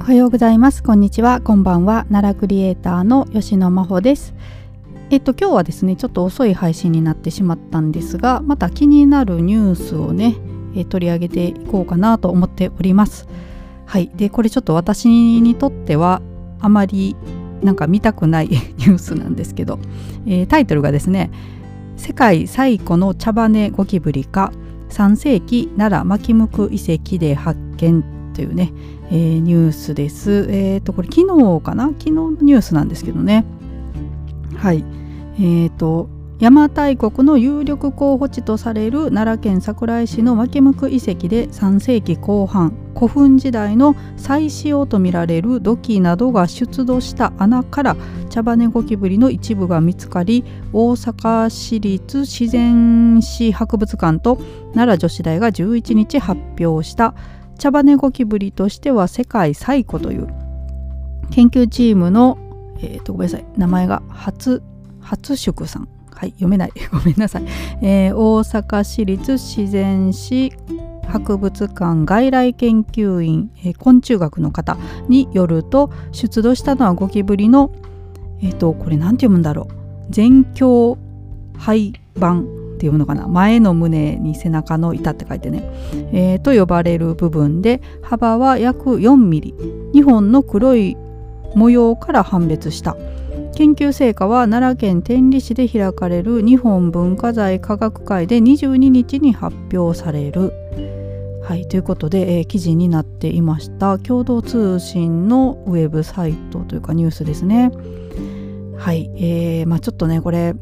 おはようございます。こんにちは。こんばんは。奈良クリエイターの吉野真帆です。えっと今日はですねちょっと遅い配信になってしまったんですがまた気になるニュースをね、え取り上げていこうかなと思っております。はい。でこれちょっと私にとってはあまりなんか見たくない ニュースなんですけど、えー、タイトルがですね世界最古の茶羽ゴキブリか3世紀奈良牧向遺跡で発見というね、えー、ニュースです。えっ、ー、とこれ昨日かな？昨日のニュースなんですけどね。はい。え、ー、と邪馬台国の有力候補地とされる奈良県桜井市の牧向遺跡で3世紀後半古墳時代の祭祀とみられる土器などが出土した穴から茶羽ゴキブリの一部が見つかり大阪市立自然史博物館と奈良女子大が11日発表した茶羽ゴキブリとしては世界最古という研究チームの、えー、とごめんなさい名前が初初宿さん。はい読めない。ごめんなさい、えー、大阪市立自然史博物館外来研究員、えー、昆虫学の方によると出土したのはゴキブリのえっ、ー、とこれ何て読むんだろう。全鏡廃盤て読むのかな。前の胸に背中の板って書いてね、えー、と呼ばれる部分で幅は約4ミリ。2本の黒い模様から判別した。研究成果は奈良県天理市で開かれる日本文化財科学会で22日に発表される。はい、ということで、えー、記事になっていました。共同通信のウェブサイトというかニュースですね。はい、えーまあ、ちょっとねこれ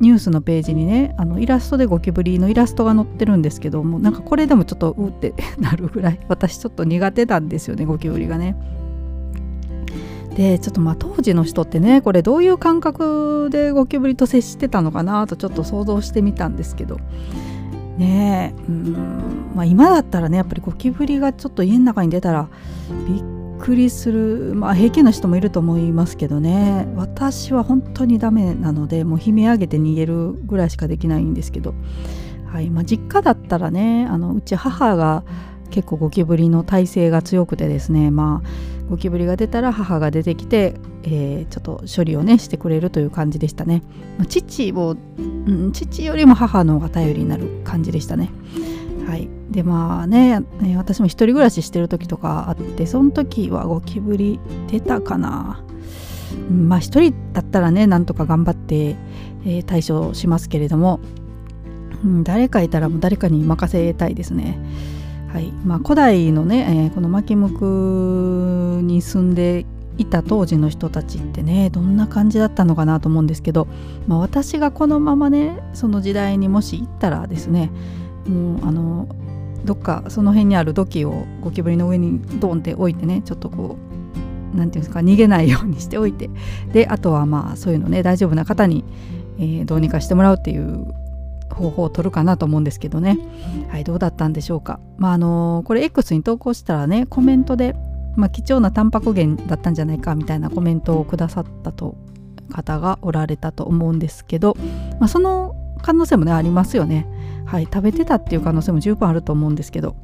ニュースのページにねあのイラストでゴキブリのイラストが載ってるんですけどもなんかこれでもちょっとうって なるぐらい私ちょっと苦手なんですよねゴキブリがね。でちょっとまあ当時の人ってねこれどういう感覚でゴキブリと接してたのかなとちょっと想像してみたんですけどねえうん、まあ、今だったらねやっぱりゴキブリがちょっと家の中に出たらびっくりするまあ平気な人もいると思いますけどね。私は本当にダメなのでもう悲鳴上げて逃げるぐらいしかできないんですけど、はいまあ、実家だったらねあのうち母が結構ゴキブリの耐性が強くてですねまあゴキブリが出たら母が出てきて、えー、ちょっと処理をねしてくれるという感じでしたね。ま父を、うん、父よりも母の方が頼りになる感じでしたね。はい。でまあね私も一人暮らししてる時とかあってその時はゴキブリ出たかな。まあ一人だったらねなんとか頑張って、えー、対処しますけれども、うん、誰かいたらもう誰かに任せたいですね。はい。まあ、古代のね、えー、この牧向に住んでいた当時の人たちってねどんな感じだったのかなと思うんですけど、まあ、私がこのままねその時代にもし行ったらですねもうあのどっかその辺にある土器をゴキブリの上にドンって置いてねちょっとこう何て言うんですか逃げないようにしておいて。であとはまあそういうのね大丈夫な方に、えー、どうにかしてもらうっていう方法を取るかなと思うんですけどね。はいどうだったんでしょうか。まああのこれ X に投稿したらねコメントで、まあ、貴重なタンパク源だったんじゃないかみたいなコメントをくださったと方がおられたと思うんですけど、まあ、その可能性もねありますよね。はい食べてたっていう可能性も十分あると思うんですけど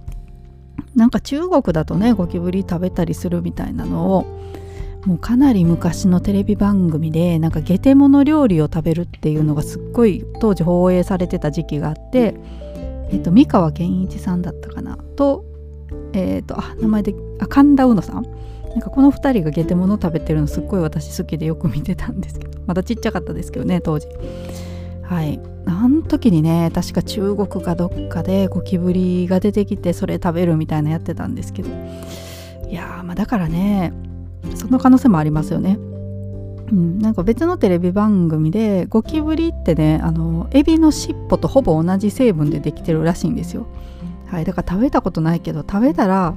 なんか中国だとねゴキブリ食べたりするみたいなのをもうかなり昔のテレビ番組でなんかゲテモノ料理を食べるっていうのがすっごい当時放映されてた時期があって、えーと、三河健一さんだったかなと,、えーと、あ名前であ神田うのさん。なんかこの2人がゲテモノ食べてるのすっごい私好きでよく見てたんですけどまだちっちゃかったですけどね当時。はいあの時にね確か中国かどっかでゴキブリが出てきてそれ食べるみたいなやってたんですけどいやまあだからねその可能性もありますよね。うん、なんか別のテレビ番組でゴキブリってねあのエビの尻尾とほぼ同じ成分でできてるらしいんですよ。はい、だから食べたことないけど食べたら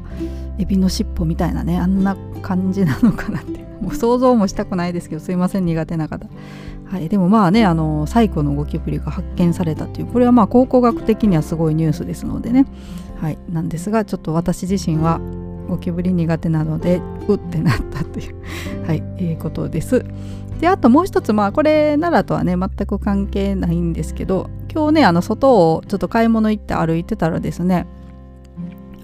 エビの尻尾みたいなねあんな感じなのかなって もう想像もしたくないですけどすいません苦手な方。はい、でもまあねあの最古のゴキブリが発見されたというこれはまあ考古学的にはすごいニュースですのでね、はい、なんですがちょっと私自身はゴキブリ苦手なのでうってなったという はい、えー、ことです。であともう一つまあこれ奈良とはね全く関係ないんですけど今日ねあの外をちょっと買い物行って歩いてたらですね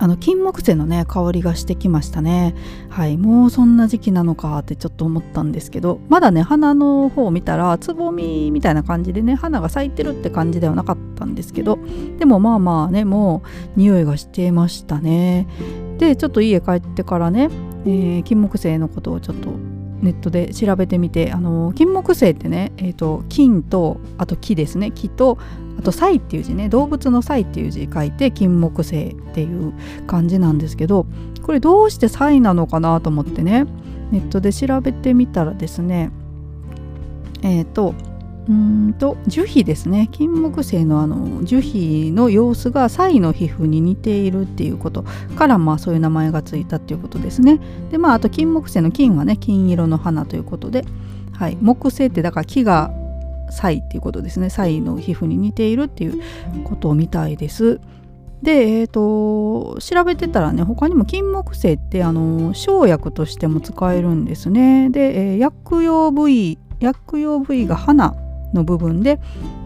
あの金木犀のね香りがしてきましたね。はいもうそんな時期なのかってちょっと思ったんですけどまだね花の方を見たらつぼみみたいな感じでね花が咲いてるって感じではなかったんですけどでもまあまあねもう匂いがしてましたね。でちょっと家帰ってからね、えー、金木犀のことをちょっとネットで調べてみてあの金木犀ってね、えーと、金とあと木ですね。木とあと犀っていう字ね。動物の犀っていう字書いて金木犀っていう感じなんですけどこれどうして犀なのかなと思ってねネットで調べてみたらですねえっ、ー、とうんと樹皮ですね。金木犀のあの樹皮の様子がサイの皮膚に似ているっていうこと。からまあそういう名前がついたっていうことですね。でまああと金木犀の金はね金色の花ということで、はい、木星ってだから木がサイっていうことですね。サイの皮膚に似ているっていうことみたいです。で、えーと、調べてたらね他にも金木犀ってあの生薬としても使えるんですね。で、えー、薬用部位薬用部位が花。の部分で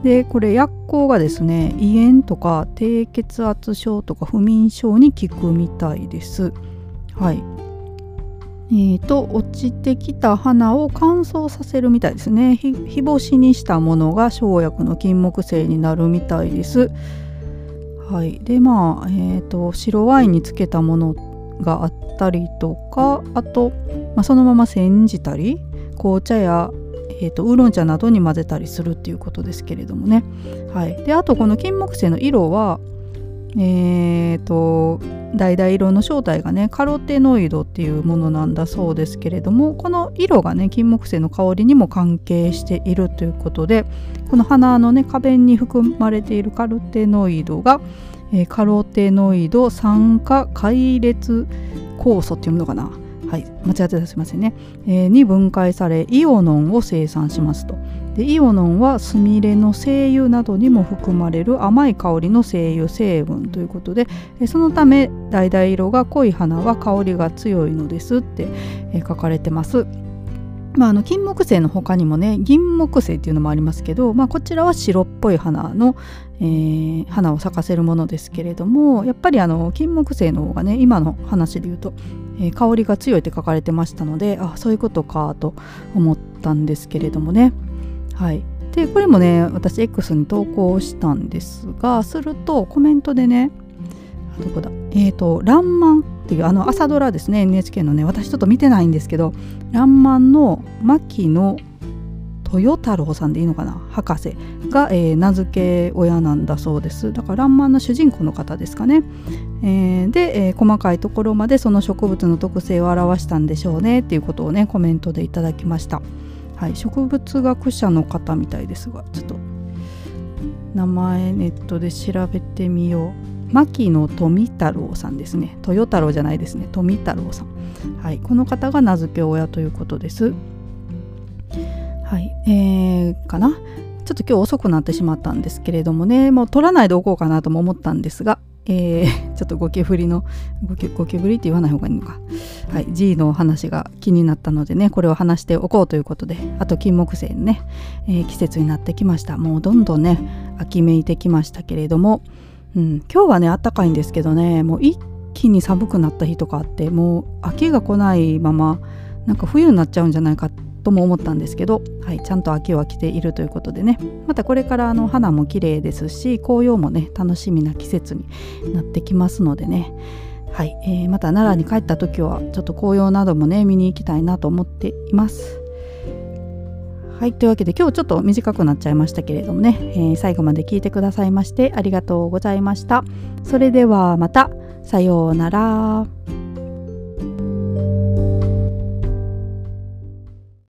でこれ薬効がですね胃炎とか低血圧症とか不眠症に効くみたいです。はいえーと、落ちてきた花を乾燥させるみたいですね日干しにしたものが生薬の金木犀になるみたいです。はい、でまあ、えーと白ワインにつけたものがあったりとかあと、まあ、そのまま煎じたり紅茶やえーと、ウーロン茶などに混ぜたりするっていうことですけれどもね。はい、であとこの金木犀の色はえーと、橙色の正体がねカロテノイドっていうものなんだそうですけれどもこの色がね金木犀の香りにも関係しているということでこの花のね花弁に含まれているカロテノイドが、えー、カロテノイド酸化解列酵素っていうのかなはい、間違ってたすいませんね、えー、に分解されイオノンを生産しますとでイオノンはスミレの精油などにも含まれる甘い香りの精油成分ということでそのため橙色が濃い花は香りが強いのですって書かれてます。まあ、あの金木犀の他にもね銀木犀っていうのもありますけど、まあ、こちらは白っぽい花の、えー、花を咲かせるものですけれどもやっぱりあの金木犀の方がね今の話で言うと、えー、香りが強いって書かれてましたのであそういうことかと思ったんですけれどもね。はい。でこれもね私 X に投稿したんですがするとコメントでねどこだ？えっ、ー、と「らんまん」っていうあの朝ドラですね。NHK のね私ちょっと見てないんですけど「らんまん」の牧野豊太郎さんでいいのかな？博士が、えー、名付け親なんだそうです。だから「らんまん」の主人公の方ですかね、えー、で、えー、細かいところまでその植物の特性を表したんでしょうねっていうことをねコメントでいただきました。はい植物学者の方みたいですがちょっと名前ネットで調べてみよう。牧野富太郎さんですね。豊太郎じゃないですね。富太郎さん、はい、この方が名付け親ということです。はい。えー、かな？ちょっと今日遅くなってしまったんですけれどもね。もう取らないでおこうかなとも思ったんですがえー、ちょっとゴキブリのゴキゴキブリって言わない方がいいのか。はい。G の話が気になったのでねこれを話しておこうということであと金木犀のね、えー、季節になってきました。もうどんどんね秋めいてきましたけれどもうん、今日はねあったかいんですけどねもう一気に寒くなった日とかあってもう秋が来ないままなんか冬になっちゃうんじゃないかとも思ったんですけど、はい、ちゃんと秋は来ているということでね。またこれからあの花も綺麗ですし紅葉もね楽しみな季節になってきますのでね。はい、えー、また奈良に帰った時はちょっと紅葉などもね見に行きたいなと思っています。はいというわけで今日ちょっと短くなっちゃいましたけれどもね、えー、最後まで聞いてくださいましてありがとうございましたそれではまたさようなら。